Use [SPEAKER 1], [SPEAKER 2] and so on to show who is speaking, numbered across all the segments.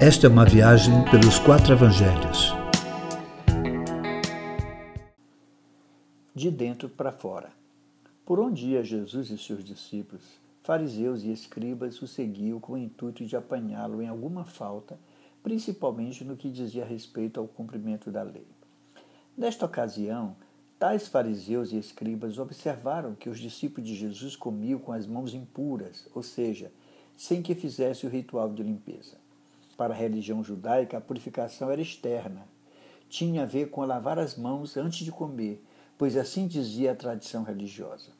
[SPEAKER 1] Esta é uma viagem pelos quatro evangelhos.
[SPEAKER 2] De dentro para fora. Por onde ia Jesus e seus discípulos, fariseus e escribas o seguiam com o intuito de apanhá-lo em alguma falta, principalmente no que dizia respeito ao cumprimento da lei. Nesta ocasião, tais fariseus e escribas observaram que os discípulos de Jesus comiam com as mãos impuras, ou seja, sem que fizesse o ritual de limpeza. Para a religião judaica, a purificação era externa. Tinha a ver com lavar as mãos antes de comer, pois assim dizia a tradição religiosa.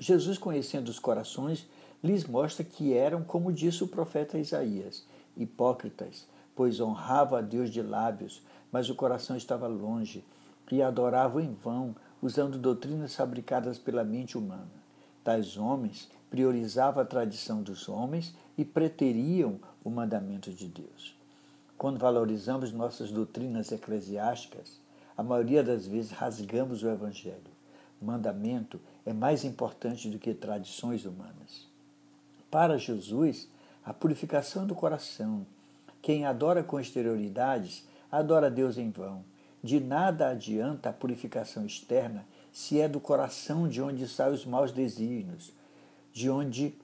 [SPEAKER 2] Jesus, conhecendo os corações, lhes mostra que eram, como disse o profeta Isaías, hipócritas, pois honravam a Deus de lábios, mas o coração estava longe, e adoravam em vão, usando doutrinas fabricadas pela mente humana. Tais homens priorizavam a tradição dos homens e preteriam o mandamento de Deus. Quando valorizamos nossas doutrinas eclesiásticas, a maioria das vezes rasgamos o Evangelho. Mandamento é mais importante do que tradições humanas. Para Jesus, a purificação do coração. Quem adora com exterioridades, adora Deus em vão. De nada adianta a purificação externa se é do coração de onde saem os maus desígnios, de onde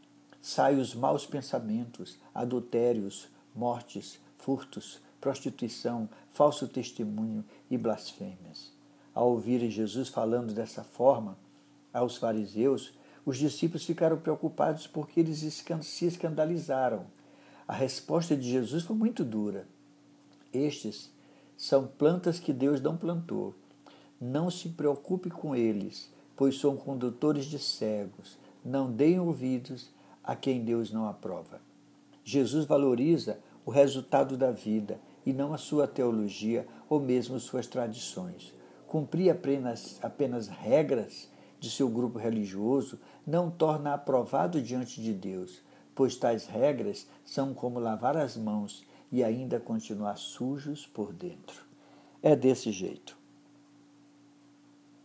[SPEAKER 2] saem os maus pensamentos, adultérios, mortes, furtos, prostituição, falso testemunho e blasfêmias. Ao ouvirem Jesus falando dessa forma aos fariseus, os discípulos ficaram preocupados porque eles se escandalizaram. A resposta de Jesus foi muito dura. Estes são plantas que Deus não plantou não se preocupe com eles, pois são condutores de cegos. Não deem ouvidos a quem Deus não aprova. Jesus valoriza o resultado da vida e não a sua teologia ou mesmo suas tradições. Cumprir apenas, apenas regras de seu grupo religioso não torna aprovado diante de Deus, pois tais regras são como lavar as mãos e ainda continuar sujos por dentro. É desse jeito.